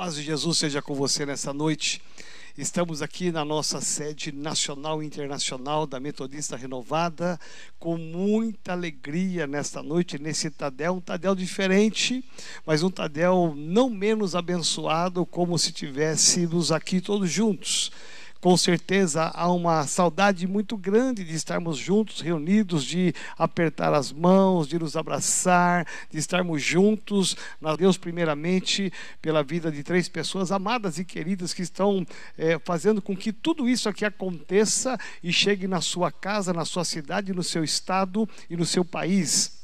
paz de Jesus seja com você nessa noite. Estamos aqui na nossa sede nacional e internacional da Metodista Renovada, com muita alegria nesta noite, nesse Tadel, um Tadel diferente, mas um Tadel não menos abençoado, como se tivéssemos aqui todos juntos com certeza há uma saudade muito grande de estarmos juntos, reunidos, de apertar as mãos, de nos abraçar, de estarmos juntos. Na Deus, primeiramente, pela vida de três pessoas amadas e queridas que estão é, fazendo com que tudo isso aqui aconteça e chegue na sua casa, na sua cidade, no seu estado e no seu país.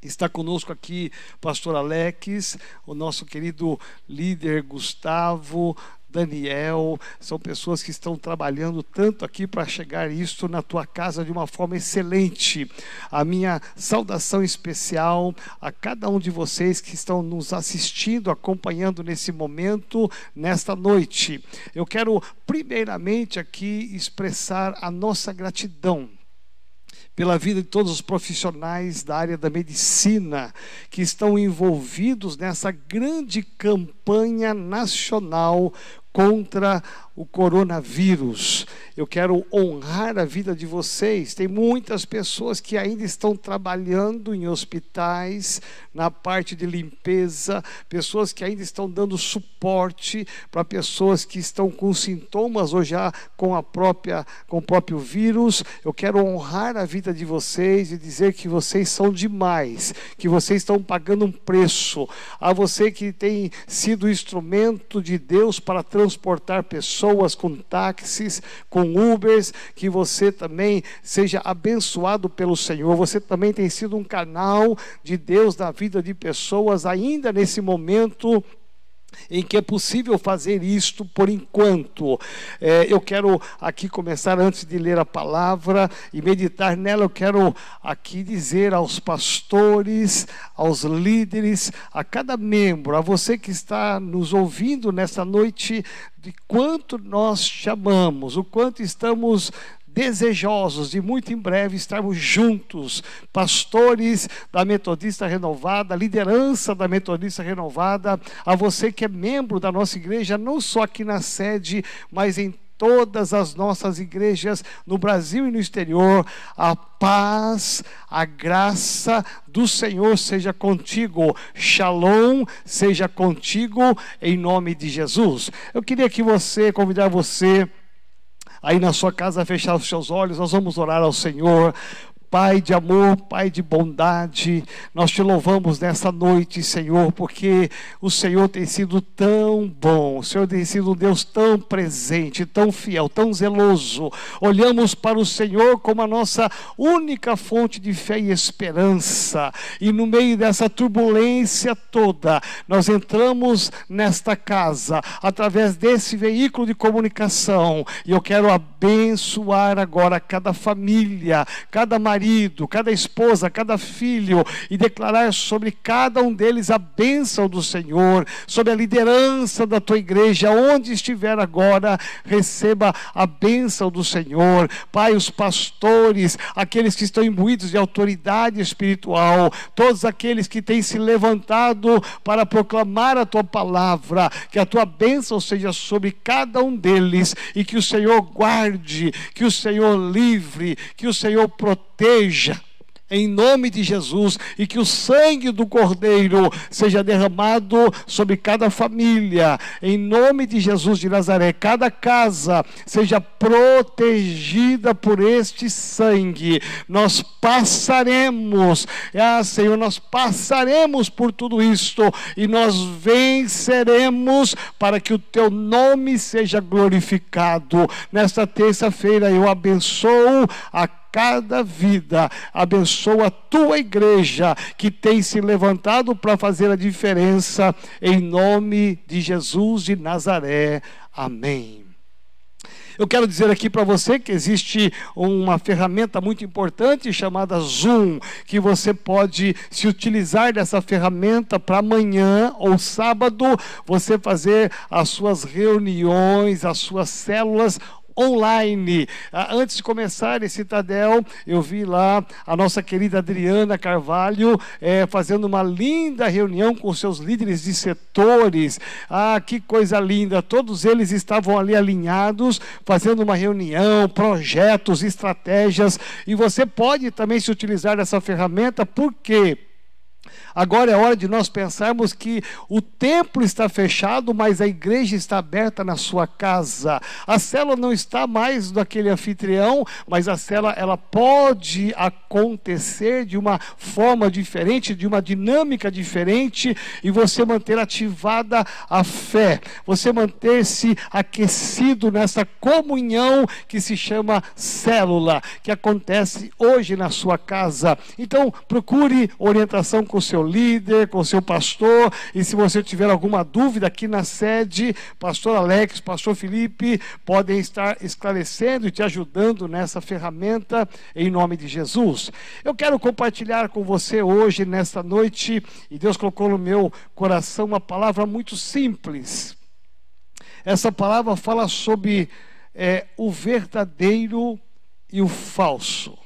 Está conosco aqui pastor Alex, o nosso querido líder Gustavo, Daniel, são pessoas que estão trabalhando tanto aqui para chegar isso na tua casa de uma forma excelente. A minha saudação especial a cada um de vocês que estão nos assistindo, acompanhando nesse momento, nesta noite. Eu quero primeiramente aqui expressar a nossa gratidão pela vida de todos os profissionais da área da medicina que estão envolvidos nessa grande campanha nacional contra o coronavírus. Eu quero honrar a vida de vocês. Tem muitas pessoas que ainda estão trabalhando em hospitais, na parte de limpeza, pessoas que ainda estão dando suporte para pessoas que estão com sintomas ou já com a própria com o próprio vírus. Eu quero honrar a vida de vocês e dizer que vocês são demais, que vocês estão pagando um preço. A você que tem sido instrumento de Deus para transportar pessoas com táxis, com Ubers, que você também seja abençoado pelo Senhor. Você também tem sido um canal de Deus na vida de pessoas, ainda nesse momento em que é possível fazer isto por enquanto. É, eu quero aqui começar, antes de ler a palavra e meditar nela, eu quero aqui dizer aos pastores, aos líderes, a cada membro, a você que está nos ouvindo nessa noite, de quanto nós chamamos, o quanto estamos desejosos de muito em breve estarmos juntos, pastores da Metodista Renovada, liderança da Metodista Renovada, a você que é membro da nossa igreja, não só aqui na sede, mas em todas as nossas igrejas no Brasil e no exterior. A paz, a graça do Senhor seja contigo. Shalom seja contigo em nome de Jesus. Eu queria que você, convidar você aí na sua casa fechar os seus olhos, nós vamos orar ao Senhor. Pai de amor, Pai de bondade, nós te louvamos nessa noite, Senhor, porque o Senhor tem sido tão bom, o Senhor tem sido um Deus tão presente, tão fiel, tão zeloso. Olhamos para o Senhor como a nossa única fonte de fé e esperança, e no meio dessa turbulência toda, nós entramos nesta casa através desse veículo de comunicação, e eu quero abençoar agora cada família, cada marido marido, cada esposa, cada filho, e declarar sobre cada um deles a bênção do Senhor, sobre a liderança da tua igreja, onde estiver agora, receba a bênção do Senhor. Pai, os pastores, aqueles que estão imbuídos de autoridade espiritual, todos aqueles que têm se levantado para proclamar a tua palavra, que a tua bênção seja sobre cada um deles e que o Senhor guarde, que o Senhor livre, que o Senhor proteja proteja em nome de Jesus e que o sangue do Cordeiro seja derramado sobre cada família, em nome de Jesus de Nazaré, cada casa seja protegida por este sangue. Nós passaremos, ah Senhor, nós passaremos por tudo isto e nós venceremos para que o teu nome seja glorificado. Nesta terça-feira eu abençoo a cada vida. Abençoa a tua igreja que tem se levantado para fazer a diferença, em nome de Jesus de Nazaré. Amém. Eu quero dizer aqui para você que existe uma ferramenta muito importante chamada Zoom, que você pode se utilizar dessa ferramenta para amanhã ou sábado você fazer as suas reuniões, as suas células online. Ah, antes de começar esse Citadel, eu vi lá a nossa querida Adriana Carvalho é, fazendo uma linda reunião com seus líderes de setores. Ah, que coisa linda! Todos eles estavam ali alinhados, fazendo uma reunião, projetos, estratégias. E você pode também se utilizar dessa ferramenta, por quê? Agora é hora de nós pensarmos que o templo está fechado, mas a igreja está aberta na sua casa. A cela não está mais daquele anfitrião, mas a cela ela pode acontecer de uma forma diferente, de uma dinâmica diferente e você manter ativada a fé, você manter-se aquecido nessa comunhão que se chama célula, que acontece hoje na sua casa. Então, procure orientação com o seu líder, com seu pastor. E se você tiver alguma dúvida aqui na sede, pastor Alex, pastor Felipe, podem estar esclarecendo e te ajudando nessa ferramenta em nome de Jesus. Eu quero compartilhar com você hoje, nesta noite, e Deus colocou no meu coração uma palavra muito simples. Essa palavra fala sobre é, o verdadeiro e o falso.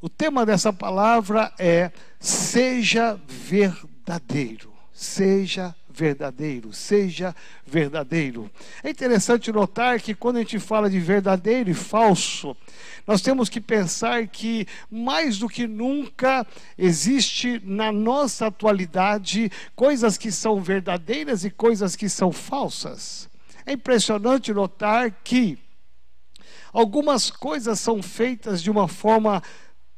O tema dessa palavra é seja verdadeiro. Seja verdadeiro, seja verdadeiro. É interessante notar que quando a gente fala de verdadeiro e falso, nós temos que pensar que mais do que nunca existe na nossa atualidade coisas que são verdadeiras e coisas que são falsas. É impressionante notar que algumas coisas são feitas de uma forma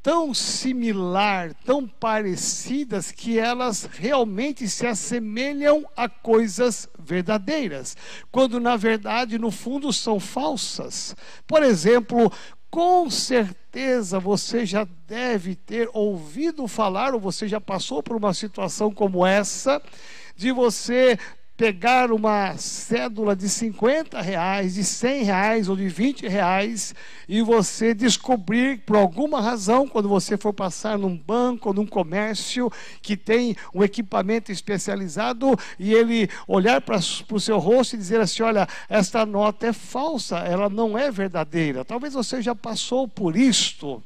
tão similar, tão parecidas, que elas realmente se assemelham a coisas verdadeiras, quando na verdade, no fundo, são falsas. Por exemplo, com certeza você já deve ter ouvido falar, ou você já passou por uma situação como essa, de você pegar uma cédula de 50 reais, de 100 reais ou de 20 reais e você descobrir, por alguma razão, quando você for passar num banco ou num comércio que tem um equipamento especializado e ele olhar para o seu rosto e dizer assim: olha, esta nota é falsa, ela não é verdadeira. Talvez você já passou por isto.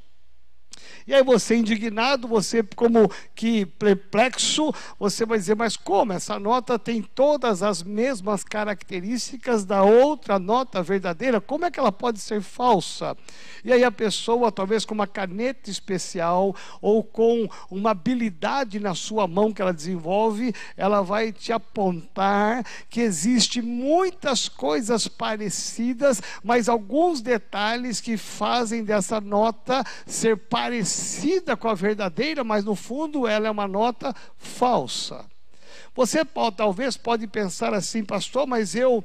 E aí você indignado, você como que perplexo, você vai dizer, mas como? Essa nota tem todas as mesmas características da outra nota verdadeira, como é que ela pode ser falsa? E aí a pessoa, talvez com uma caneta especial ou com uma habilidade na sua mão que ela desenvolve, ela vai te apontar que existe muitas coisas parecidas, mas alguns detalhes que fazem dessa nota ser parecida parecida com a verdadeira, mas no fundo ela é uma nota falsa. Você pode, talvez pode pensar assim, pastor, mas eu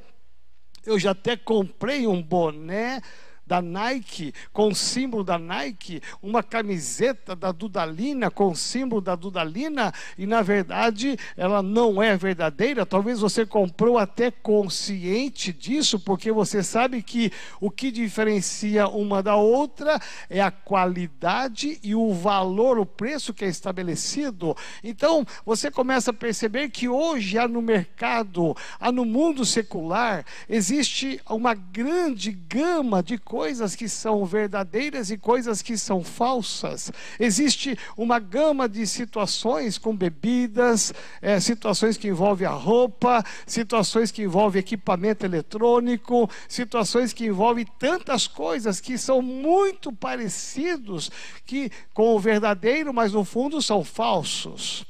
eu já até comprei um boné da Nike, com o símbolo da Nike, uma camiseta da Dudalina com o símbolo da Dudalina, e na verdade ela não é verdadeira. Talvez você comprou até consciente disso, porque você sabe que o que diferencia uma da outra é a qualidade e o valor, o preço que é estabelecido. Então você começa a perceber que hoje há no mercado, há no mundo secular, existe uma grande gama de coisas coisas que são verdadeiras e coisas que são falsas. Existe uma gama de situações com bebidas, é, situações que envolvem a roupa, situações que envolvem equipamento eletrônico, situações que envolvem tantas coisas que são muito parecidos que com o verdadeiro, mas no fundo são falsos.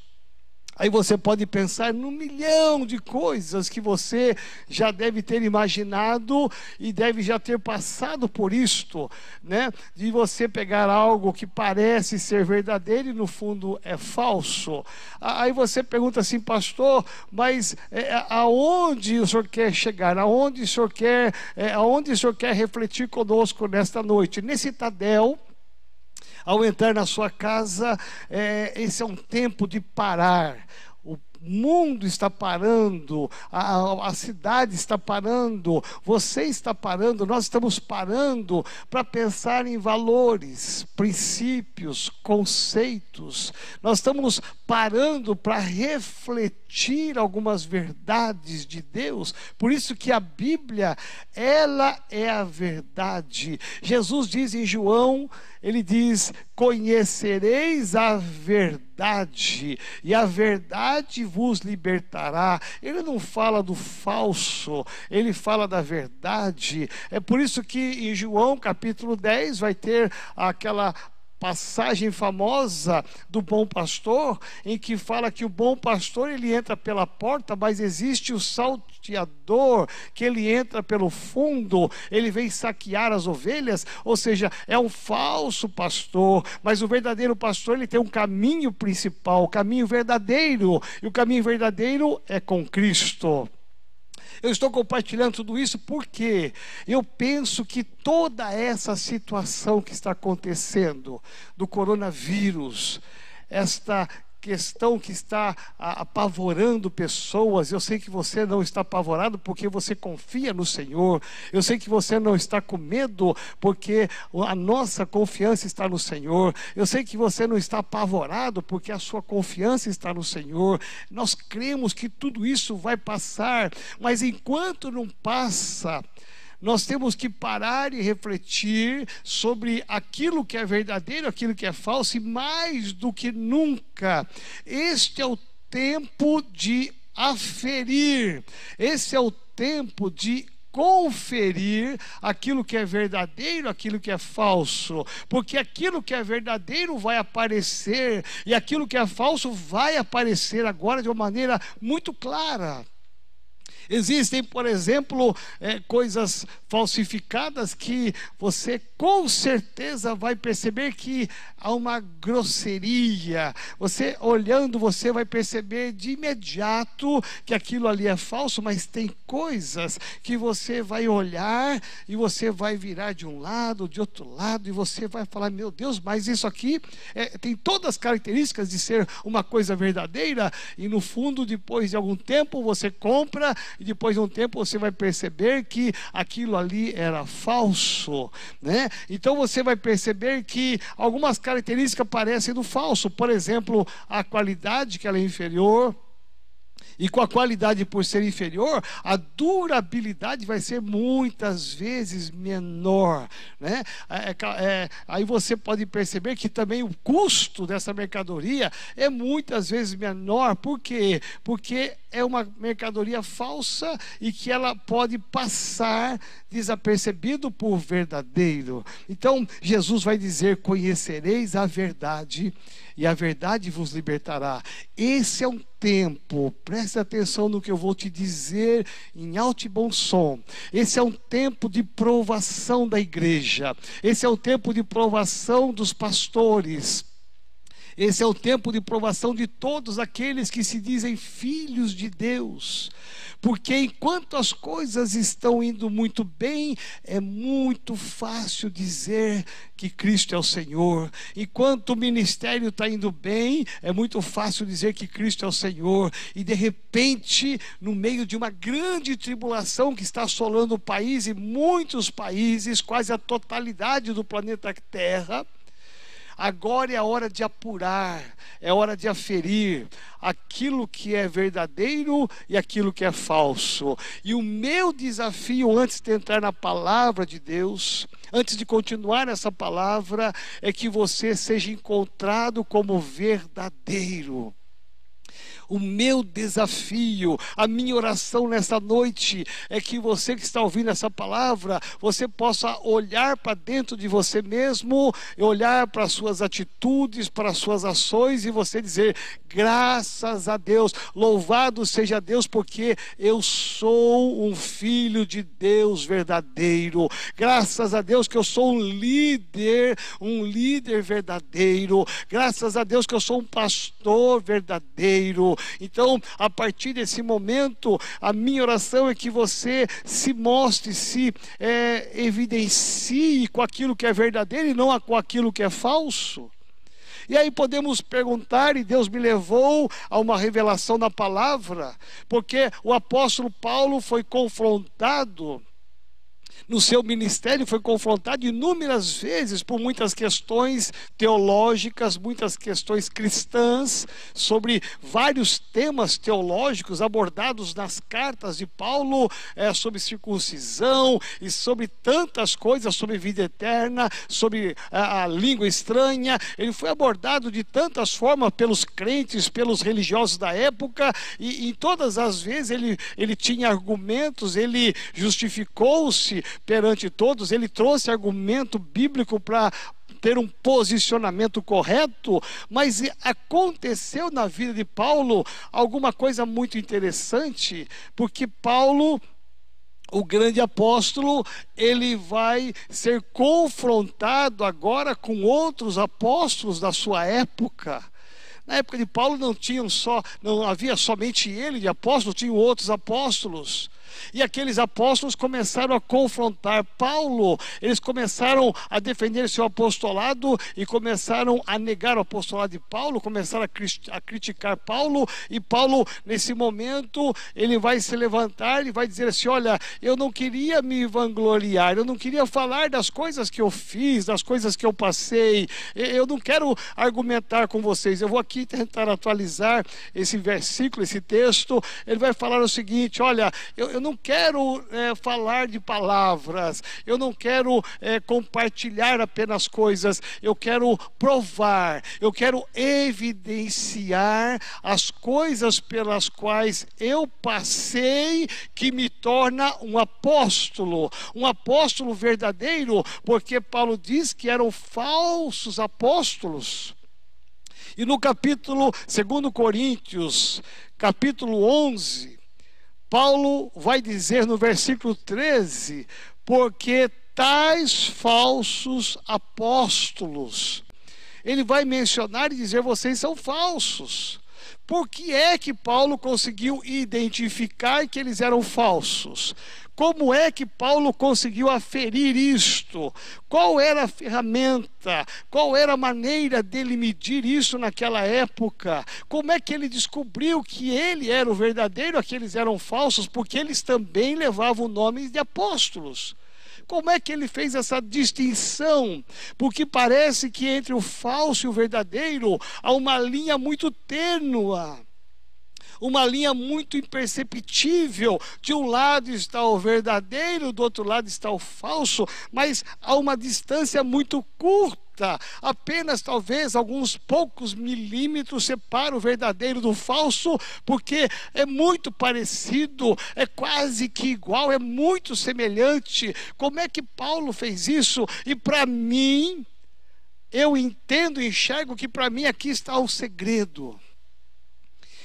Aí você pode pensar num milhão de coisas que você já deve ter imaginado e deve já ter passado por isto, né? De você pegar algo que parece ser verdadeiro e no fundo é falso. Aí você pergunta assim, pastor, mas é, aonde o senhor quer chegar? Aonde o senhor quer, é, aonde o senhor quer refletir conosco nesta noite? Nesse Tadel ao entrar na sua casa, é, esse é um tempo de parar. O mundo está parando, a, a, cidade está parando, você está parando, nós estamos parando para pensar em valores, princípios, conceitos. Nós estamos parando para refletir algumas verdades de Deus. Por isso que a Bíblia, ela é a verdade. Jesus diz em João ele diz: Conhecereis a verdade, e a verdade vos libertará. Ele não fala do falso, ele fala da verdade. É por isso que em João capítulo 10 vai ter aquela passagem famosa do bom pastor, em que fala que o bom pastor ele entra pela porta, mas existe o salteador, que ele entra pelo fundo, ele vem saquear as ovelhas, ou seja, é um falso pastor, mas o verdadeiro pastor ele tem um caminho principal, o caminho verdadeiro, e o caminho verdadeiro é com Cristo. Eu estou compartilhando tudo isso porque eu penso que toda essa situação que está acontecendo do coronavírus, esta questão que está apavorando pessoas. Eu sei que você não está apavorado porque você confia no Senhor. Eu sei que você não está com medo porque a nossa confiança está no Senhor. Eu sei que você não está apavorado porque a sua confiança está no Senhor. Nós cremos que tudo isso vai passar, mas enquanto não passa, nós temos que parar e refletir sobre aquilo que é verdadeiro, aquilo que é falso, e mais do que nunca, este é o tempo de aferir, esse é o tempo de conferir aquilo que é verdadeiro, aquilo que é falso, porque aquilo que é verdadeiro vai aparecer e aquilo que é falso vai aparecer agora de uma maneira muito clara. Existem, por exemplo, é, coisas falsificadas que você com certeza vai perceber que há uma grosseria. Você olhando, você vai perceber de imediato que aquilo ali é falso, mas tem coisas que você vai olhar e você vai virar de um lado, de outro lado, e você vai falar: Meu Deus, mas isso aqui é, tem todas as características de ser uma coisa verdadeira, e no fundo, depois de algum tempo, você compra e depois de um tempo você vai perceber que aquilo ali era falso, né? Então você vai perceber que algumas características parecem do falso, por exemplo, a qualidade que ela é inferior, e com a qualidade por ser inferior, a durabilidade vai ser muitas vezes menor. Né? É, é, é, aí você pode perceber que também o custo dessa mercadoria é muitas vezes menor. Por quê? Porque é uma mercadoria falsa e que ela pode passar desapercebido por verdadeiro. Então, Jesus vai dizer: Conhecereis a verdade e a verdade vos libertará. Esse é um tempo, preste atenção no que eu vou te dizer em alto e bom som. Esse é um tempo de provação da igreja, esse é o tempo de provação dos pastores. Esse é o tempo de provação de todos aqueles que se dizem filhos de Deus. Porque enquanto as coisas estão indo muito bem, é muito fácil dizer que Cristo é o Senhor. Enquanto o ministério está indo bem, é muito fácil dizer que Cristo é o Senhor. E de repente, no meio de uma grande tribulação que está assolando o país e muitos países, quase a totalidade do planeta Terra, Agora é a hora de apurar, é hora de aferir aquilo que é verdadeiro e aquilo que é falso. E o meu desafio antes de entrar na palavra de Deus, antes de continuar essa palavra, é que você seja encontrado como verdadeiro o meu desafio, a minha oração nesta noite é que você que está ouvindo essa palavra, você possa olhar para dentro de você mesmo, olhar para as suas atitudes, para as suas ações e você dizer: graças a Deus, louvado seja Deus, porque eu sou um filho de Deus verdadeiro. Graças a Deus que eu sou um líder, um líder verdadeiro. Graças a Deus que eu sou um pastor verdadeiro. Então, a partir desse momento, a minha oração é que você se mostre, se é, evidencie com aquilo que é verdadeiro e não com aquilo que é falso. E aí podemos perguntar, e Deus me levou a uma revelação na palavra, porque o apóstolo Paulo foi confrontado no seu ministério foi confrontado inúmeras vezes por muitas questões teológicas, muitas questões cristãs, sobre vários temas teológicos abordados nas cartas de Paulo, é, sobre circuncisão e sobre tantas coisas, sobre vida eterna, sobre a, a língua estranha. Ele foi abordado de tantas formas pelos crentes, pelos religiosos da época, e em todas as vezes ele, ele tinha argumentos, ele justificou-se perante todos, ele trouxe argumento bíblico para ter um posicionamento correto, mas aconteceu na vida de Paulo alguma coisa muito interessante, porque Paulo o grande apóstolo, ele vai ser confrontado agora com outros apóstolos da sua época. Na época de Paulo não tinham só, não havia somente ele de apóstolo, tinham outros apóstolos. E aqueles apóstolos começaram a confrontar Paulo, eles começaram a defender seu apostolado e começaram a negar o apostolado de Paulo, começaram a, criticar Paulo. E Paulo, nesse momento, ele vai se levantar e vai dizer assim: Olha, eu não queria me vangloriar, eu não queria falar das coisas que eu fiz, das coisas que eu passei, eu não quero argumentar com vocês. Eu vou aqui tentar atualizar esse versículo, esse texto. Ele vai falar o seguinte: Olha, eu, eu não quero é, falar de palavras, eu não quero é, compartilhar apenas coisas, eu quero provar, eu quero evidenciar as coisas pelas quais eu passei que me torna um apóstolo, um apóstolo verdadeiro, porque Paulo diz que eram falsos apóstolos. E no capítulo 2 Coríntios, capítulo 11, Paulo vai dizer no versículo 13: porque tais falsos apóstolos. Ele vai mencionar e dizer: vocês são falsos. Por que é que Paulo conseguiu identificar que eles eram falsos? Como é que Paulo conseguiu aferir isto? Qual era a ferramenta? Qual era a maneira dele medir isso naquela época? Como é que ele descobriu que ele era o verdadeiro, aqueles eram falsos? Porque eles também levavam o nome de apóstolos. Como é que ele fez essa distinção? Porque parece que entre o falso e o verdadeiro há uma linha muito tênua uma linha muito imperceptível. De um lado está o verdadeiro, do outro lado está o falso, mas há uma distância muito curta. Apenas talvez alguns poucos milímetros separam o verdadeiro do falso, porque é muito parecido, é quase que igual, é muito semelhante. Como é que Paulo fez isso? E para mim, eu entendo, enxergo que para mim aqui está o segredo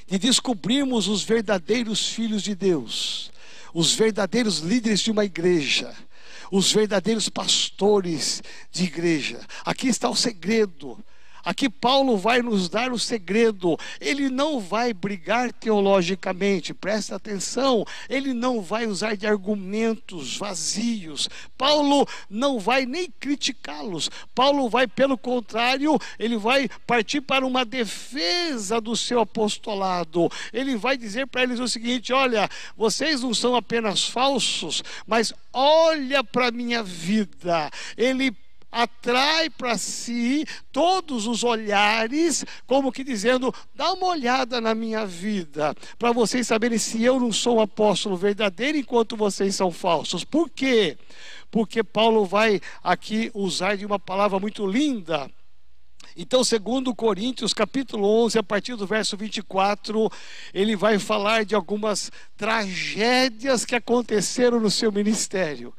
de descobrirmos os verdadeiros filhos de Deus, os verdadeiros líderes de uma igreja, os verdadeiros pastores de igreja. Aqui está o segredo. Aqui Paulo vai nos dar o segredo. Ele não vai brigar teologicamente, presta atenção. Ele não vai usar de argumentos vazios. Paulo não vai nem criticá-los. Paulo vai, pelo contrário, ele vai partir para uma defesa do seu apostolado. Ele vai dizer para eles o seguinte: olha, vocês não são apenas falsos, mas olha para a minha vida. Ele atrai para si todos os olhares, como que dizendo: dá uma olhada na minha vida, para vocês saberem se eu não sou um apóstolo verdadeiro enquanto vocês são falsos. Por quê? Porque Paulo vai aqui usar de uma palavra muito linda. Então, segundo Coríntios, capítulo 11, a partir do verso 24, ele vai falar de algumas tragédias que aconteceram no seu ministério.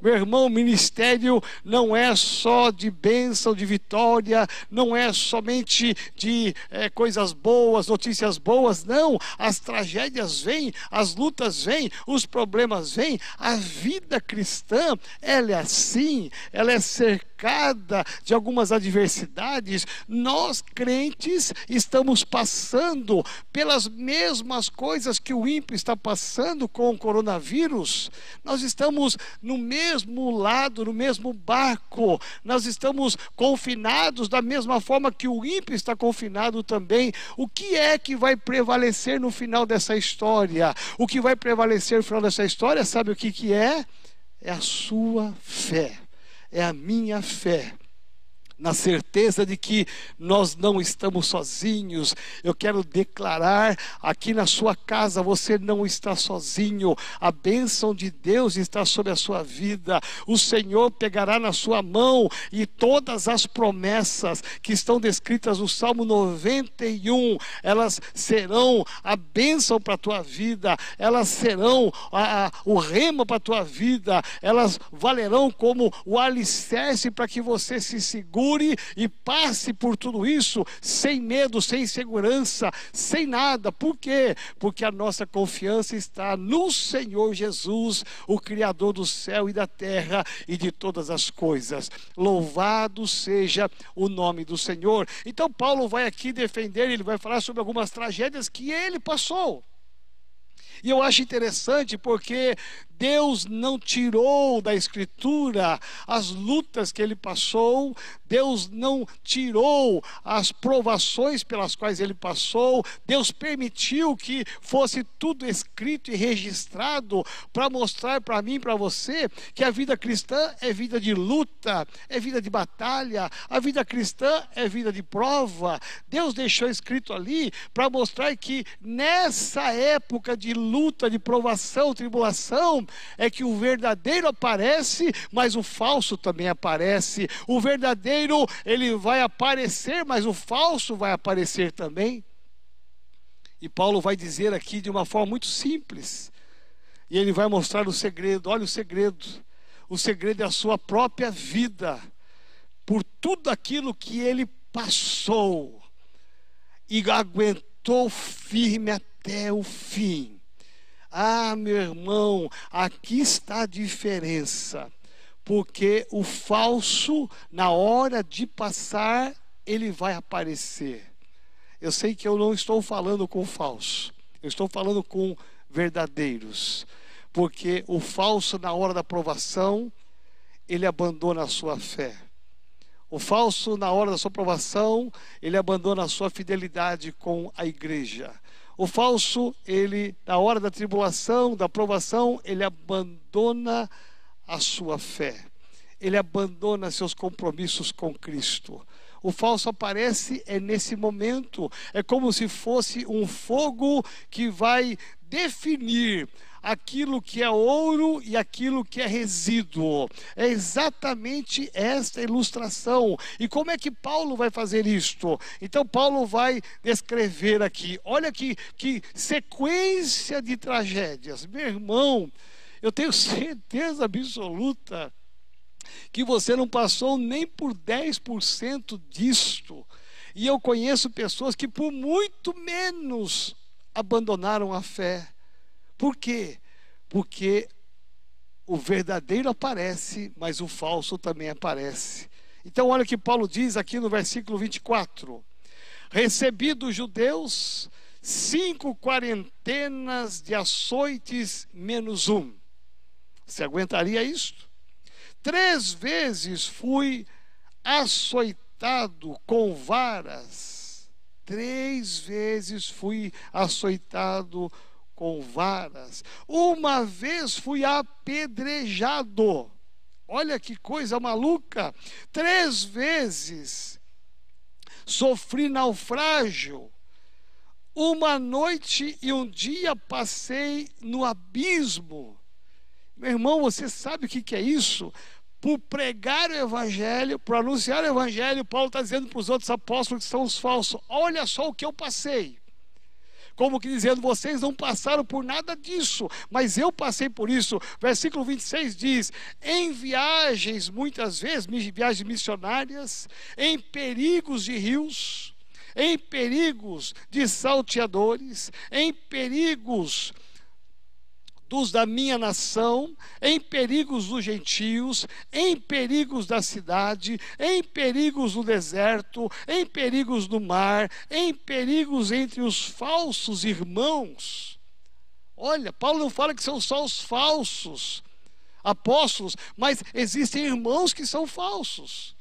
Meu irmão, ministério não é só de bênção, de vitória, não é somente de é, coisas boas, notícias boas, não. As tragédias vêm, as lutas vêm, os problemas vêm. A vida cristã, ela é assim, ela é cercada de algumas adversidades. Nós, crentes, estamos passando pelas mesmas coisas que o ímpio está passando com o coronavírus. Nós estamos no mesmo mesmo lado, no mesmo barco. Nós estamos confinados da mesma forma que o ímpio está confinado também. O que é que vai prevalecer no final dessa história? O que vai prevalecer no final dessa história, sabe o que, que é? É a sua fé, é a minha fé na certeza de que nós não estamos sozinhos. Eu quero declarar aqui na sua casa: você não está sozinho. A bênção de Deus está sobre a sua vida. O Senhor pegará na sua mão e todas as promessas que estão descritas no Salmo 91, elas serão a bênção para a tua vida, elas serão a, a, o remo para a tua vida, elas valerão como o alicerce para que você se segure e passe por tudo isso sem medo, sem insegurança, sem nada. Por quê? Porque a nossa confiança está no Senhor Jesus, o Criador do céu e da terra e de todas as coisas. Louvado seja o nome do Senhor. Então, Paulo vai aqui defender, ele vai falar sobre algumas tragédias que ele passou. E eu acho interessante porque Deus não tirou da Escritura as lutas que ele passou, Deus não tirou as provações pelas quais ele passou, Deus permitiu que fosse tudo escrito e registrado para mostrar para mim e para você que a vida cristã é vida de luta, é vida de batalha, a vida cristã é vida de prova. Deus deixou escrito ali para mostrar que nessa época de luta, de provação, tribulação, é que o verdadeiro aparece, mas o falso também aparece. O verdadeiro, ele vai aparecer, mas o falso vai aparecer também. E Paulo vai dizer aqui de uma forma muito simples. E ele vai mostrar o segredo. Olha o segredo. O segredo é a sua própria vida. Por tudo aquilo que ele passou e aguentou firme até o fim. Ah, meu irmão, aqui está a diferença. Porque o falso, na hora de passar, ele vai aparecer. Eu sei que eu não estou falando com falso, eu estou falando com verdadeiros. Porque o falso, na hora da provação, ele abandona a sua fé. O falso, na hora da sua provação, ele abandona a sua fidelidade com a igreja. O falso, ele, na hora da tribulação, da provação, ele abandona a sua fé. Ele abandona seus compromissos com Cristo. O falso aparece é nesse momento, é como se fosse um fogo que vai definir aquilo que é ouro e aquilo que é resíduo. É exatamente esta ilustração. E como é que Paulo vai fazer isto? Então, Paulo vai descrever aqui. Olha que, que sequência de tragédias. Meu irmão, eu tenho certeza absoluta que você não passou nem por 10% disto. E eu conheço pessoas que por muito menos abandonaram a fé. Por quê? Porque o verdadeiro aparece, mas o falso também aparece. Então, olha o que Paulo diz aqui no versículo 24: Recebi dos judeus cinco quarentenas de açoites menos um. Você aguentaria isto? Três vezes fui açoitado com varas. Três vezes fui açoitado com varas. Uma vez fui apedrejado. Olha que coisa maluca. Três vezes sofri naufrágio. Uma noite e um dia passei no abismo. Meu irmão, você sabe o que é isso? Por pregar o Evangelho, por anunciar o Evangelho, Paulo está dizendo para os outros apóstolos que são os falsos: olha só o que eu passei como que dizendo: vocês não passaram por nada disso, mas eu passei por isso. Versículo 26 diz: em viagens, muitas vezes, viagens missionárias, em perigos de rios, em perigos de salteadores, em perigos dos da minha nação, em perigos dos gentios, em perigos da cidade, em perigos do deserto, em perigos do mar, em perigos entre os falsos irmãos. Olha, Paulo não fala que são só os falsos, apóstolos, mas existem irmãos que são falsos.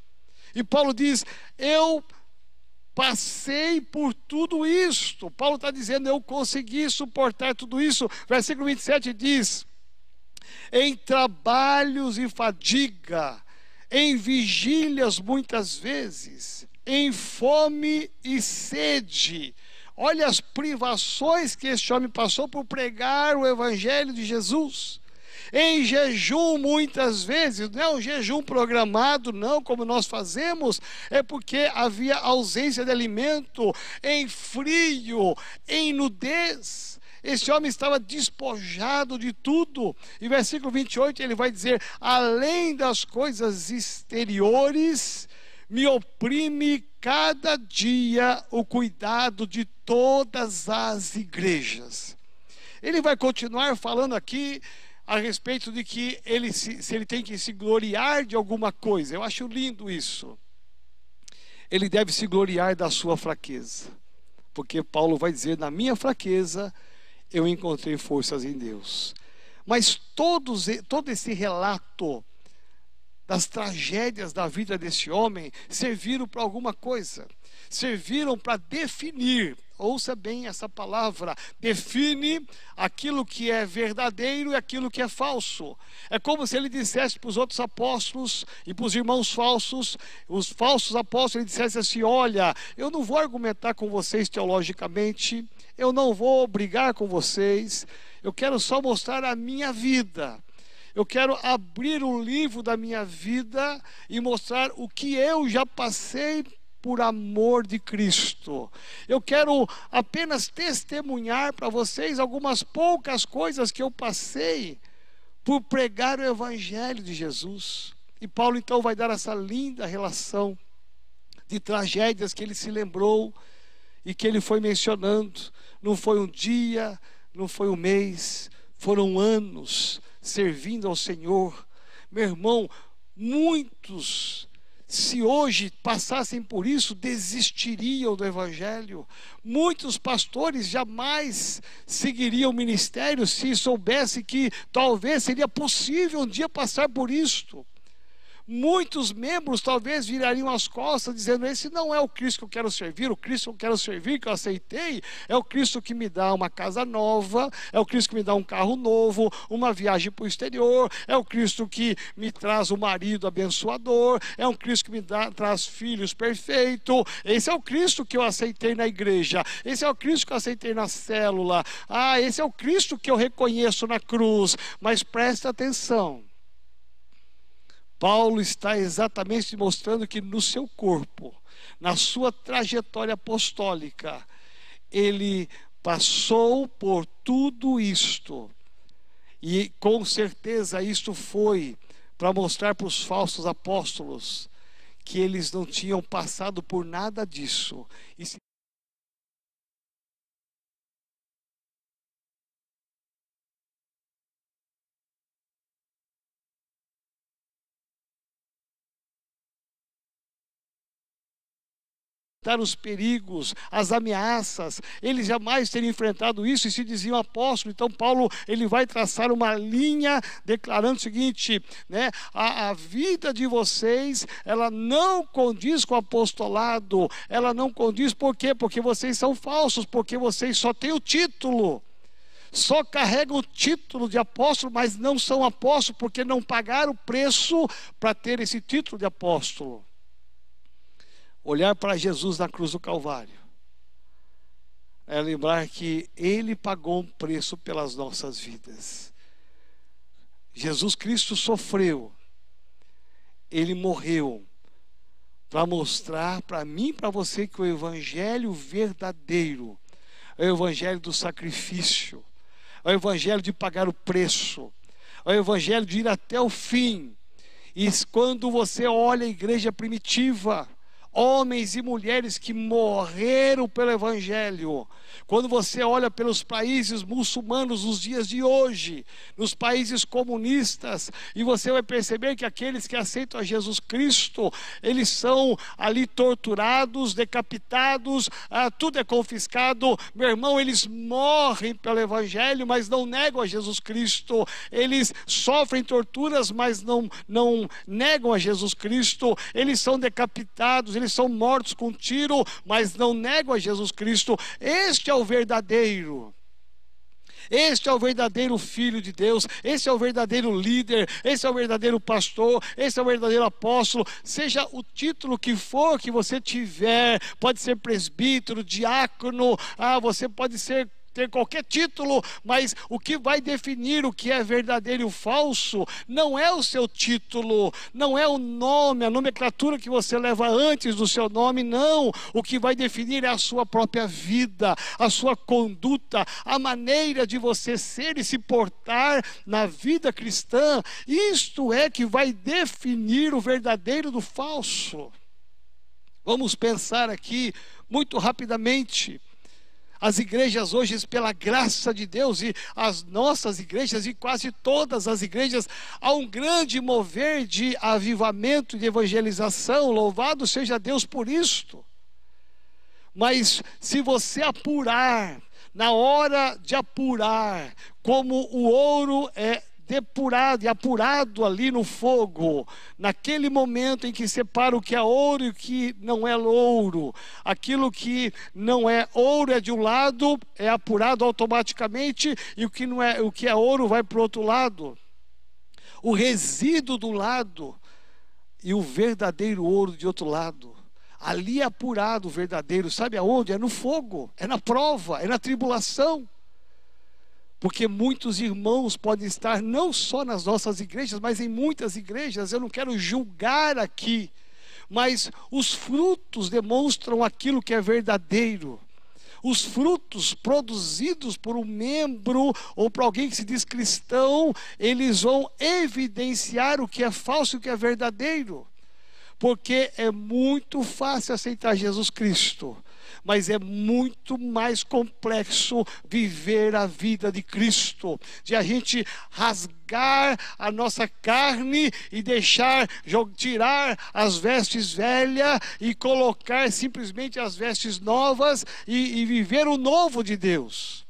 E Paulo diz: Eu passei por tudo isto. Paulo está dizendo: Eu consegui suportar tudo isso. Versículo 27 diz: Em trabalhos e fadiga, em vigílias muitas vezes, em fome e sede. Olha as privações que este homem passou por pregar o evangelho de Jesus em jejum muitas vezes, não é um jejum programado, não, como nós fazemos, é porque havia ausência de alimento, em frio, em nudez. Esse homem estava despojado de tudo. E versículo 28 ele vai dizer: além das coisas exteriores, me oprime cada dia o cuidado de todas as igrejas. Ele vai continuar falando aqui a respeito de que ele se, se ele tem que se gloriar de alguma coisa. Eu acho lindo isso. Ele deve se gloriar da sua fraqueza. Porque Paulo vai dizer: na minha fraqueza eu encontrei forças em Deus. Mas todos, todo esse relato das tragédias da vida desse homem serviram para alguma coisa. Serviram para definir ouça bem essa palavra, define aquilo que é verdadeiro e aquilo que é falso. É como se ele dissesse para os outros apóstolos e para os irmãos falsos, os falsos apóstolos, ele dissesse assim: Olha, eu não vou argumentar com vocês teologicamente, eu não vou brigar com vocês, eu quero só mostrar a minha vida. Eu quero abrir o livro da minha vida e mostrar o que eu já passei por amor de Cristo. Eu quero apenas testemunhar para vocês algumas poucas coisas que eu passei por pregar o Evangelho de Jesus. E Paulo então vai dar essa linda relação de tragédias que ele se lembrou e que ele foi mencionando. Não foi um dia, não foi um mês, foram anos servindo ao Senhor. Meu irmão, muitos se hoje passassem por isso, desistiriam do Evangelho. Muitos pastores jamais seguiriam o ministério se soubesse que talvez seria possível um dia passar por isto muitos membros talvez virariam as costas, dizendo: Esse não é o Cristo que eu quero servir, o Cristo que eu quero servir, que eu aceitei, é o Cristo que me dá uma casa nova, é o Cristo que me dá um carro novo, uma viagem para o exterior, é o Cristo que me traz um marido abençoador, é um Cristo que me dá, traz filhos perfeitos. Esse é o Cristo que eu aceitei na igreja, esse é o Cristo que eu aceitei na célula, ah, esse é o Cristo que eu reconheço na cruz. Mas presta atenção. Paulo está exatamente mostrando que no seu corpo, na sua trajetória apostólica, ele passou por tudo isto. E com certeza isto foi para mostrar para os falsos apóstolos que eles não tinham passado por nada disso. E se os perigos, as ameaças. Eles jamais teriam enfrentado isso e se diziam apóstolo. Então Paulo ele vai traçar uma linha declarando o seguinte, né? A, a vida de vocês ela não condiz com o apostolado. Ela não condiz por quê? Porque vocês são falsos, porque vocês só têm o título só carregam o título de apóstolo, mas não são apóstolos porque não pagaram o preço para ter esse título de apóstolo olhar para Jesus na cruz do Calvário é lembrar que Ele pagou um preço pelas nossas vidas. Jesus Cristo sofreu, Ele morreu para mostrar para mim e para você que o Evangelho verdadeiro é o Evangelho do sacrifício, é o Evangelho de pagar o preço, é o Evangelho de ir até o fim. E quando você olha a igreja primitiva, homens e mulheres que morreram pelo Evangelho. Quando você olha pelos países muçulmanos nos dias de hoje, nos países comunistas, e você vai perceber que aqueles que aceitam a Jesus Cristo, eles são ali torturados, decapitados, ah, tudo é confiscado. Meu irmão, eles morrem pelo Evangelho, mas não negam a Jesus Cristo. Eles sofrem torturas, mas não, não negam a Jesus Cristo. Eles são decapitados, eles são mortos com tiro, mas não negam a Jesus Cristo. Este é o verdadeiro. Este é o verdadeiro filho de Deus, esse é o verdadeiro líder, esse é o verdadeiro pastor, esse é o verdadeiro apóstolo. Seja o título que for que você tiver, pode ser presbítero, diácono, ah, você pode ser ter qualquer título, mas o que vai definir o que é verdadeiro e o falso não é o seu título, não é o nome, a nomenclatura que você leva antes do seu nome, não. O que vai definir é a sua própria vida, a sua conduta, a maneira de você ser e se portar na vida cristã. Isto é que vai definir o verdadeiro do falso. Vamos pensar aqui muito rapidamente. As igrejas hoje, pela graça de Deus, e as nossas igrejas, e quase todas as igrejas, há um grande mover de avivamento e de evangelização. Louvado seja Deus por isto. Mas se você apurar, na hora de apurar, como o ouro é depurado e apurado ali no fogo, naquele momento em que separa o que é ouro e o que não é ouro. Aquilo que não é ouro é de um lado, é apurado automaticamente, e o que não é, o que é ouro vai para o outro lado. O resíduo do lado e o verdadeiro ouro de outro lado. Ali é apurado o verdadeiro, sabe aonde? É no fogo, é na prova, é na tribulação. Porque muitos irmãos podem estar não só nas nossas igrejas, mas em muitas igrejas. Eu não quero julgar aqui, mas os frutos demonstram aquilo que é verdadeiro. Os frutos produzidos por um membro ou por alguém que se diz cristão, eles vão evidenciar o que é falso e o que é verdadeiro. Porque é muito fácil aceitar Jesus Cristo mas é muito mais complexo viver a vida de Cristo, de a gente rasgar a nossa carne e deixar tirar as vestes velhas e colocar simplesmente as vestes novas e, e viver o novo de Deus.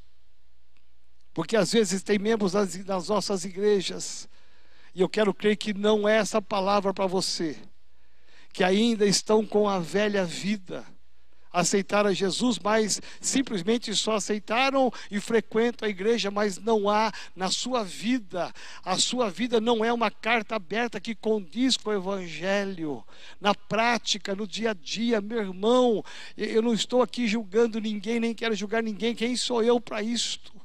Porque às vezes tem membros das, das nossas igrejas, e eu quero crer que não é essa palavra para você, que ainda estão com a velha vida aceitaram Jesus, mas simplesmente só aceitaram e frequentam a igreja, mas não há na sua vida, a sua vida não é uma carta aberta que condiz com o Evangelho. Na prática, no dia a dia, meu irmão, eu não estou aqui julgando ninguém, nem quero julgar ninguém, quem sou eu para isto?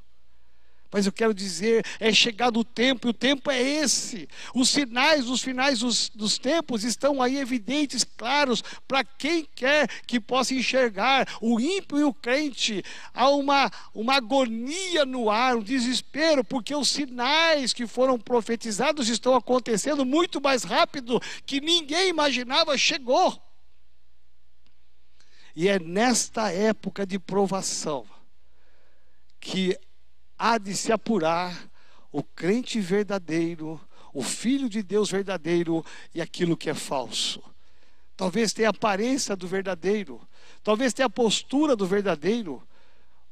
Mas eu quero dizer, é chegado o tempo, e o tempo é esse. Os sinais, os finais dos, dos tempos estão aí evidentes, claros, para quem quer que possa enxergar, o ímpio e o crente. Há uma, uma agonia no ar, um desespero, porque os sinais que foram profetizados estão acontecendo muito mais rápido que ninguém imaginava, chegou. E é nesta época de provação que há de se apurar o crente verdadeiro, o filho de Deus verdadeiro e aquilo que é falso. Talvez tenha a aparência do verdadeiro, talvez tenha a postura do verdadeiro,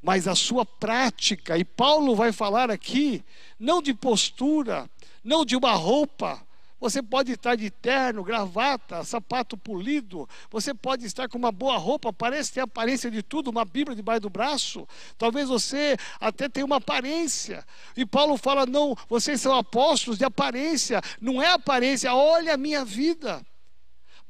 mas a sua prática, e Paulo vai falar aqui, não de postura, não de uma roupa, você pode estar de terno, gravata, sapato polido. Você pode estar com uma boa roupa, parece ter aparência de tudo, uma Bíblia debaixo do braço. Talvez você até tenha uma aparência. E Paulo fala: não, vocês são apóstolos de aparência. Não é aparência, olha a minha vida.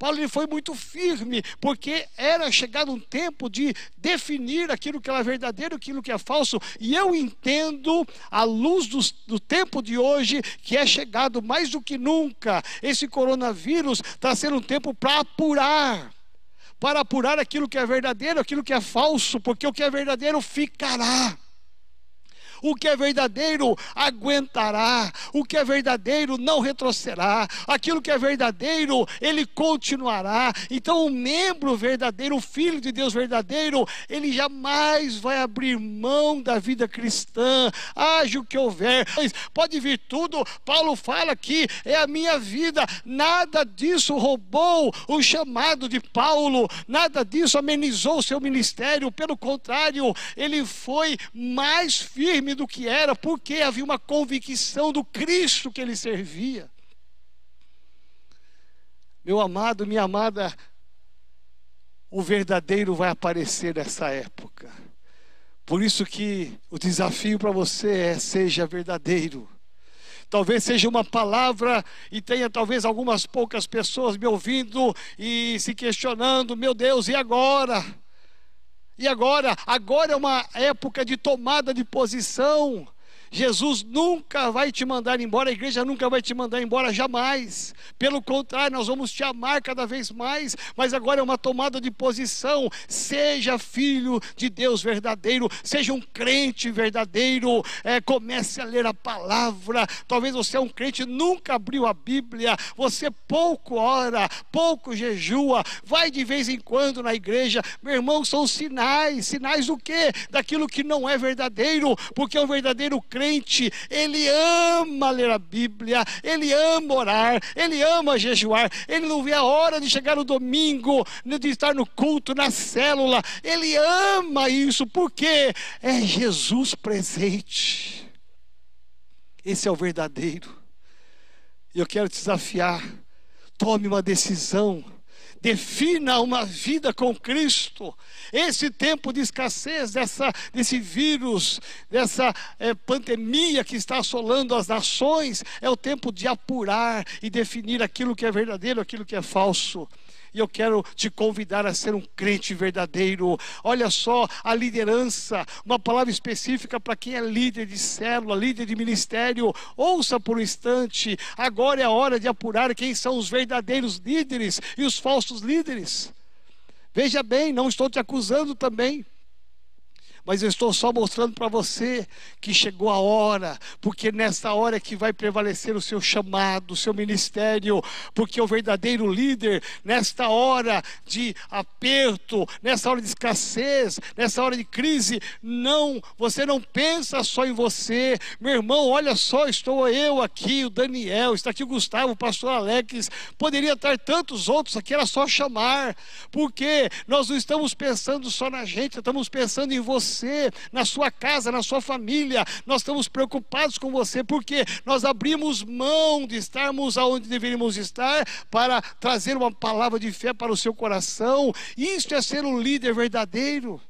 Paulo ele foi muito firme, porque era chegado um tempo de definir aquilo que era verdadeiro, aquilo que é falso. E eu entendo, à luz do, do tempo de hoje, que é chegado mais do que nunca. Esse coronavírus está sendo um tempo para apurar para apurar aquilo que é verdadeiro, aquilo que é falso, porque o que é verdadeiro ficará. O que é verdadeiro aguentará. O que é verdadeiro não retrocederá. Aquilo que é verdadeiro, ele continuará. Então, o membro verdadeiro, o filho de Deus verdadeiro, ele jamais vai abrir mão da vida cristã. Haja o que houver. Pode vir tudo. Paulo fala que é a minha vida. Nada disso roubou o chamado de Paulo. Nada disso amenizou o seu ministério. Pelo contrário, ele foi mais firme do que era, porque havia uma convicção do Cristo que ele servia. Meu amado, minha amada, o verdadeiro vai aparecer nessa época. Por isso que o desafio para você é seja verdadeiro. Talvez seja uma palavra e tenha talvez algumas poucas pessoas me ouvindo e se questionando, meu Deus, e agora? E agora? Agora é uma época de tomada de posição. Jesus nunca vai te mandar embora, a igreja nunca vai te mandar embora, jamais. Pelo contrário, nós vamos te amar cada vez mais, mas agora é uma tomada de posição. Seja filho de Deus verdadeiro, seja um crente verdadeiro, é, comece a ler a palavra. Talvez você é um crente, nunca abriu a Bíblia, você pouco ora, pouco jejua, vai de vez em quando na igreja. Meu irmão, são sinais, sinais do quê? Daquilo que não é verdadeiro, porque o verdadeiro crente crente, ele ama ler a Bíblia, ele ama orar, ele ama jejuar, ele não vê a hora de chegar no domingo, de estar no culto, na célula, ele ama isso, porque é Jesus presente. Esse é o verdadeiro. E eu quero te desafiar, tome uma decisão defina uma vida com Cristo. Esse tempo de escassez, dessa, desse vírus, dessa é, pandemia que está assolando as nações, é o tempo de apurar e definir aquilo que é verdadeiro, aquilo que é falso. E eu quero te convidar a ser um crente verdadeiro. Olha só a liderança, uma palavra específica para quem é líder de célula, líder de ministério. Ouça por um instante. Agora é a hora de apurar quem são os verdadeiros líderes e os falsos líderes. Veja bem, não estou te acusando também mas eu estou só mostrando para você que chegou a hora, porque nessa hora é que vai prevalecer o seu chamado, o seu ministério, porque o verdadeiro líder, nesta hora de aperto, nessa hora de escassez, nessa hora de crise, não, você não pensa só em você, meu irmão, olha só, estou eu aqui, o Daniel, está aqui o Gustavo, o pastor Alex, poderia estar tantos outros aqui, era só chamar, porque nós não estamos pensando só na gente, estamos pensando em você você, na sua casa, na sua família. Nós estamos preocupados com você porque nós abrimos mão de estarmos aonde deveríamos estar para trazer uma palavra de fé para o seu coração. Isto é ser um líder verdadeiro.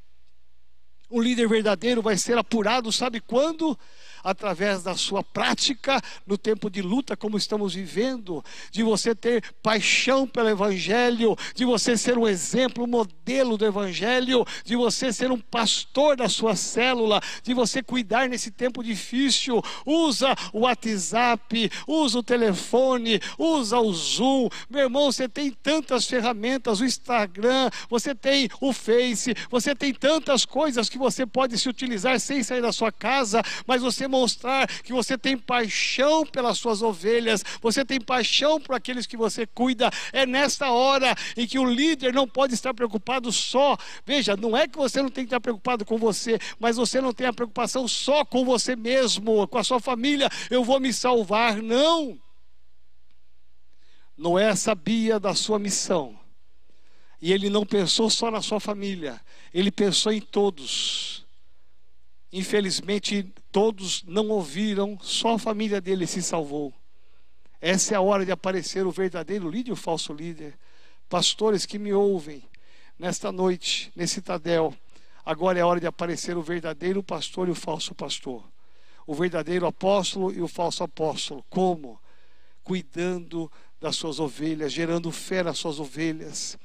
Um líder verdadeiro vai ser apurado, sabe quando? Através da sua prática no tempo de luta, como estamos vivendo, de você ter paixão pelo Evangelho, de você ser um exemplo, um modelo do Evangelho, de você ser um pastor da sua célula, de você cuidar nesse tempo difícil. Usa o WhatsApp, usa o telefone, usa o Zoom. Meu irmão, você tem tantas ferramentas, o Instagram, você tem o Face, você tem tantas coisas que você pode se utilizar sem sair da sua casa, mas você demonstrar que você tem paixão pelas suas ovelhas, você tem paixão por aqueles que você cuida. É nesta hora em que o líder não pode estar preocupado só. Veja, não é que você não tem que estar preocupado com você, mas você não tem a preocupação só com você mesmo, com a sua família. Eu vou me salvar. Não. Noé sabia da sua missão. E ele não pensou só na sua família, ele pensou em todos. Infelizmente, todos não ouviram, só a família dele se salvou. Essa é a hora de aparecer o verdadeiro líder e o falso líder. Pastores que me ouvem nesta noite, nesse Tadel, agora é a hora de aparecer o verdadeiro pastor e o falso pastor. O verdadeiro apóstolo e o falso apóstolo. Como? Cuidando das suas ovelhas, gerando fé nas suas ovelhas.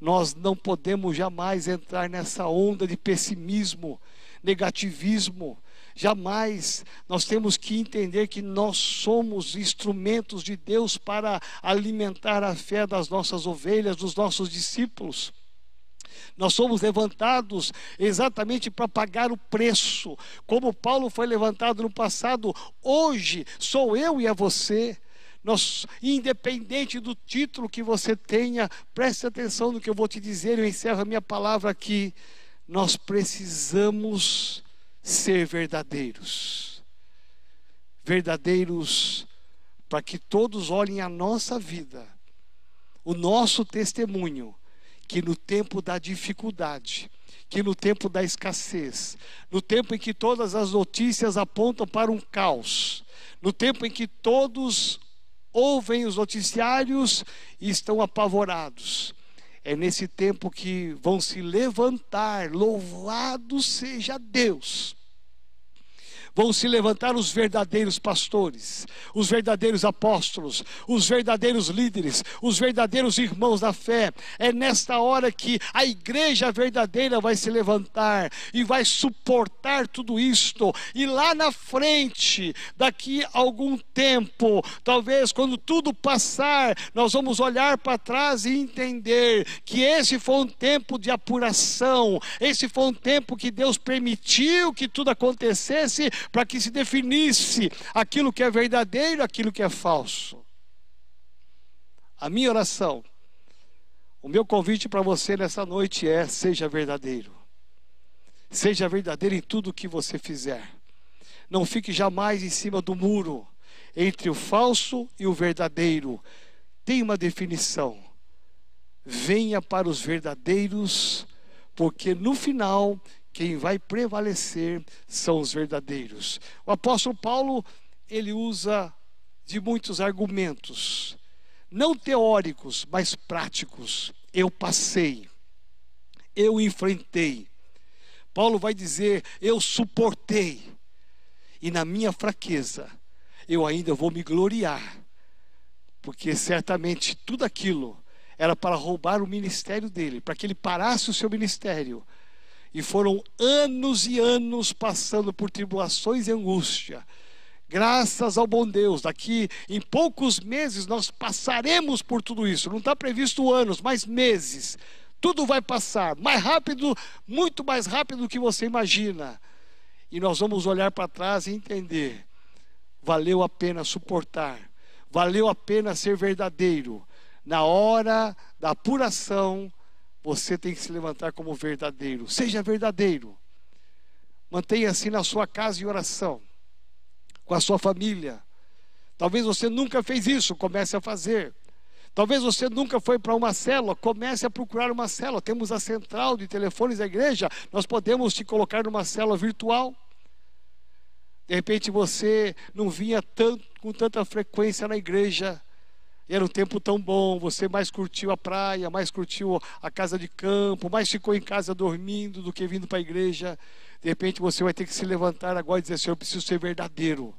Nós não podemos jamais entrar nessa onda de pessimismo negativismo. Jamais nós temos que entender que nós somos instrumentos de Deus para alimentar a fé das nossas ovelhas, dos nossos discípulos. Nós somos levantados exatamente para pagar o preço. Como Paulo foi levantado no passado, hoje sou eu e é você. Nós, independente do título que você tenha, preste atenção no que eu vou te dizer, eu encerro a minha palavra aqui. Nós precisamos ser verdadeiros. Verdadeiros para que todos olhem a nossa vida, o nosso testemunho, que no tempo da dificuldade, que no tempo da escassez, no tempo em que todas as notícias apontam para um caos, no tempo em que todos ouvem os noticiários e estão apavorados. É nesse tempo que vão se levantar, louvado seja Deus vão se levantar os verdadeiros pastores, os verdadeiros apóstolos, os verdadeiros líderes, os verdadeiros irmãos da fé. É nesta hora que a igreja verdadeira vai se levantar e vai suportar tudo isto. E lá na frente, daqui a algum tempo, talvez quando tudo passar, nós vamos olhar para trás e entender que esse foi um tempo de apuração, esse foi um tempo que Deus permitiu que tudo acontecesse para que se definisse aquilo que é verdadeiro, aquilo que é falso. A minha oração, o meu convite para você nessa noite é: seja verdadeiro. Seja verdadeiro em tudo que você fizer. Não fique jamais em cima do muro entre o falso e o verdadeiro. Tem uma definição. Venha para os verdadeiros, porque no final quem vai prevalecer são os verdadeiros. O apóstolo Paulo, ele usa de muitos argumentos, não teóricos, mas práticos. Eu passei, eu enfrentei. Paulo vai dizer: Eu suportei, e na minha fraqueza, eu ainda vou me gloriar, porque certamente tudo aquilo era para roubar o ministério dele, para que ele parasse o seu ministério e foram anos e anos passando por tribulações e angústia. Graças ao bom Deus, daqui em poucos meses nós passaremos por tudo isso. Não está previsto anos, mas meses. Tudo vai passar mais rápido, muito mais rápido do que você imagina. E nós vamos olhar para trás e entender: valeu a pena suportar, valeu a pena ser verdadeiro. Na hora da apuração, você tem que se levantar como verdadeiro. Seja verdadeiro. Mantenha-se na sua casa em oração, com a sua família. Talvez você nunca fez isso, comece a fazer. Talvez você nunca foi para uma célula, comece a procurar uma célula. Temos a central de telefones da igreja, nós podemos te colocar numa célula virtual. De repente você não vinha tanto, com tanta frequência na igreja, era um tempo tão bom, você mais curtiu a praia, mais curtiu a casa de campo, mais ficou em casa dormindo do que vindo para a igreja. De repente você vai ter que se levantar agora e dizer assim: Eu preciso ser verdadeiro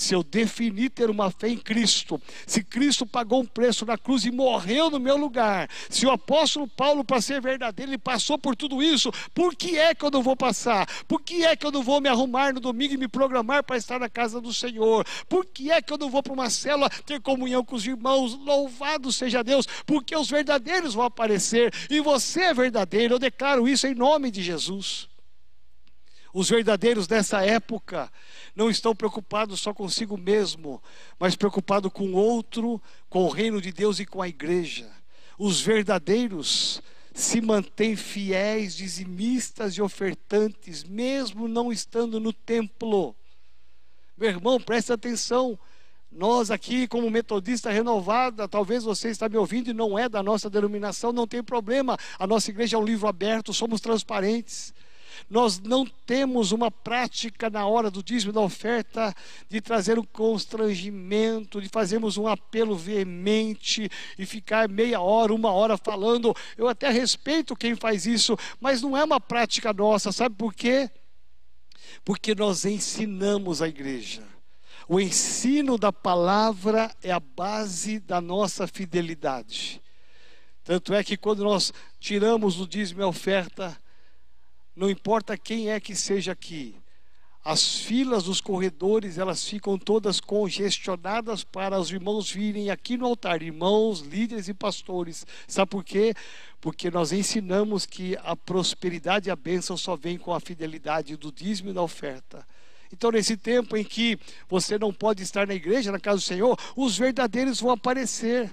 se eu definir ter uma fé em Cristo, se Cristo pagou um preço na cruz e morreu no meu lugar, se o apóstolo Paulo, para ser verdadeiro, ele passou por tudo isso, por que é que eu não vou passar? Por que é que eu não vou me arrumar no domingo e me programar para estar na casa do Senhor? Por que é que eu não vou para uma célula ter comunhão com os irmãos? Louvado seja Deus, porque os verdadeiros vão aparecer e você é verdadeiro. Eu declaro isso em nome de Jesus. Os verdadeiros dessa época não estão preocupados só consigo mesmo, mas preocupados com o outro, com o reino de Deus e com a igreja. Os verdadeiros se mantêm fiéis, dizimistas e ofertantes, mesmo não estando no templo. Meu irmão, preste atenção. Nós aqui, como metodista renovada, talvez você está me ouvindo e não é da nossa denominação, não tem problema. A nossa igreja é um livro aberto, somos transparentes. Nós não temos uma prática na hora do dízimo da oferta de trazer um constrangimento, de fazermos um apelo veemente e ficar meia hora, uma hora falando. Eu até respeito quem faz isso, mas não é uma prática nossa, sabe por quê? Porque nós ensinamos a igreja. O ensino da palavra é a base da nossa fidelidade. Tanto é que quando nós tiramos o dízimo e a oferta, não importa quem é que seja aqui, as filas dos corredores, elas ficam todas congestionadas para os irmãos virem aqui no altar, irmãos, líderes e pastores. Sabe por quê? Porque nós ensinamos que a prosperidade e a bênção só vem com a fidelidade do dízimo e da oferta. Então, nesse tempo em que você não pode estar na igreja, na casa do Senhor, os verdadeiros vão aparecer.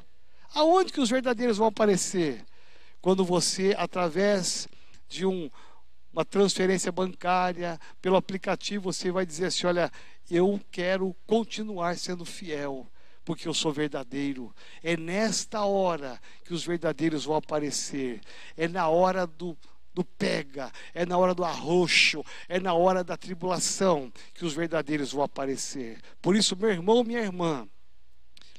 Aonde que os verdadeiros vão aparecer? Quando você, através de um, uma transferência bancária, pelo aplicativo, você vai dizer assim: olha, eu quero continuar sendo fiel, porque eu sou verdadeiro. É nesta hora que os verdadeiros vão aparecer, é na hora do, do pega, é na hora do arroxo, é na hora da tribulação que os verdadeiros vão aparecer. Por isso, meu irmão, minha irmã,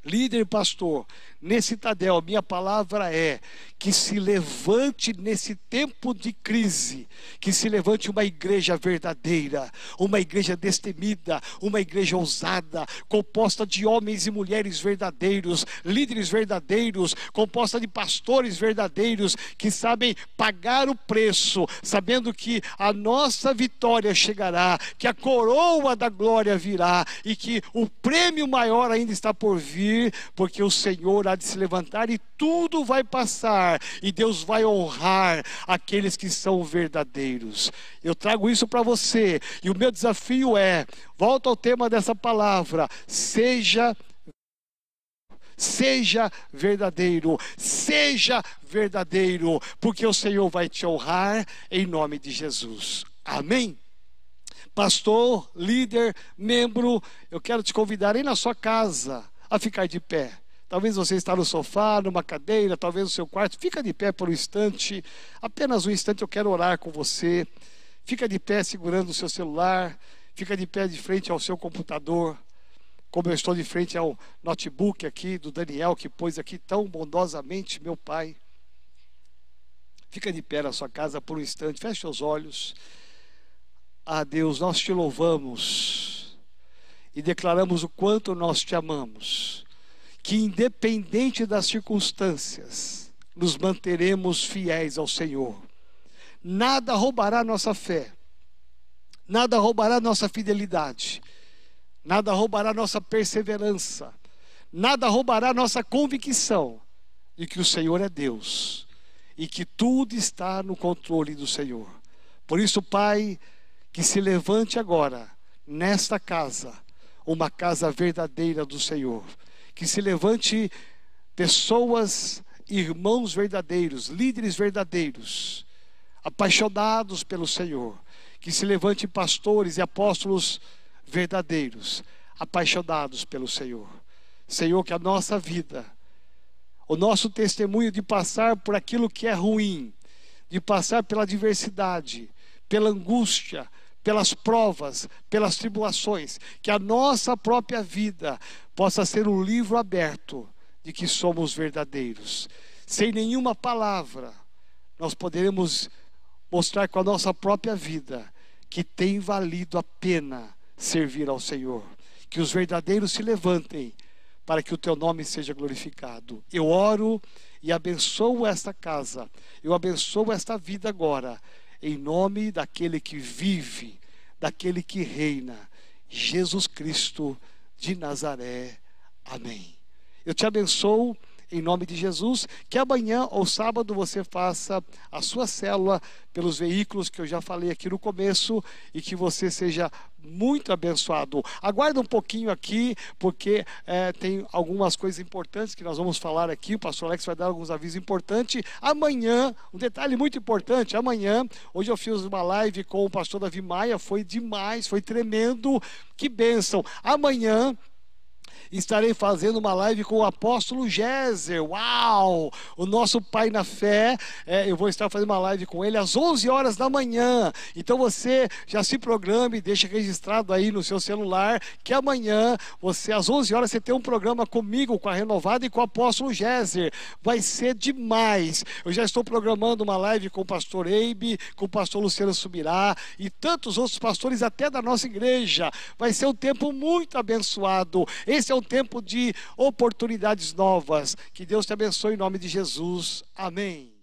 líder e pastor, nesse Tadel, minha palavra é que se levante nesse tempo de crise, que se levante uma igreja verdadeira, uma igreja destemida, uma igreja ousada, composta de homens e mulheres verdadeiros, líderes verdadeiros, composta de pastores verdadeiros que sabem pagar o preço, sabendo que a nossa vitória chegará, que a coroa da glória virá e que o prêmio maior ainda está por vir, porque o Senhor há de se levantar e tudo vai passar, e Deus vai honrar aqueles que são verdadeiros. Eu trago isso para você, e o meu desafio é: volta ao tema dessa palavra, seja Seja verdadeiro, seja verdadeiro, porque o Senhor vai te honrar em nome de Jesus. Amém? Pastor, líder, membro, eu quero te convidar aí na sua casa a ficar de pé. Talvez você está no sofá, numa cadeira, talvez no seu quarto. Fica de pé por um instante. Apenas um instante eu quero orar com você. Fica de pé segurando o seu celular. Fica de pé de frente ao seu computador. Como eu estou de frente ao notebook aqui do Daniel, que pôs aqui tão bondosamente, meu pai. Fica de pé na sua casa por um instante. Feche os olhos. Ah, Deus, nós te louvamos e declaramos o quanto nós te amamos que, independente das circunstâncias, nos manteremos fiéis ao Senhor. Nada roubará nossa fé, nada roubará nossa fidelidade, nada roubará nossa perseverança, nada roubará nossa convicção de que o Senhor é Deus e que tudo está no controle do Senhor. Por isso, Pai, que se levante agora, nesta casa, uma casa verdadeira do Senhor que se levante pessoas, irmãos verdadeiros, líderes verdadeiros, apaixonados pelo Senhor, que se levante pastores e apóstolos verdadeiros, apaixonados pelo Senhor. Senhor, que a nossa vida, o nosso testemunho de passar por aquilo que é ruim, de passar pela adversidade, pela angústia, pelas provas, pelas tribulações, que a nossa própria vida possa ser um livro aberto de que somos verdadeiros. Sem nenhuma palavra, nós poderemos mostrar com a nossa própria vida que tem valido a pena servir ao Senhor. Que os verdadeiros se levantem para que o teu nome seja glorificado. Eu oro e abençoo esta casa, eu abençoo esta vida agora em nome daquele que vive, daquele que reina, Jesus Cristo de Nazaré. Amém. Eu te abençoo em nome de Jesus, que amanhã ou sábado você faça a sua célula pelos veículos que eu já falei aqui no começo e que você seja muito abençoado. Aguarda um pouquinho aqui, porque é, tem algumas coisas importantes que nós vamos falar aqui. O pastor Alex vai dar alguns avisos importantes. Amanhã, um detalhe muito importante: amanhã, hoje eu fiz uma live com o pastor Davi Maia, foi demais, foi tremendo. Que bênção! Amanhã estarei fazendo uma live com o apóstolo Géser. Uau! O nosso pai na fé. É, eu vou estar fazendo uma live com ele às 11 horas da manhã. Então você já se programe, deixa registrado aí no seu celular que amanhã, você às 11 horas, você tem um programa comigo, com a Renovada e com o apóstolo Géser. Vai ser demais. Eu já estou programando uma live com o pastor Eibe, com o pastor Luciano Subirá e tantos outros pastores até da nossa igreja. Vai ser um tempo muito abençoado. Esse é um tempo de oportunidades novas. Que Deus te abençoe em nome de Jesus. Amém.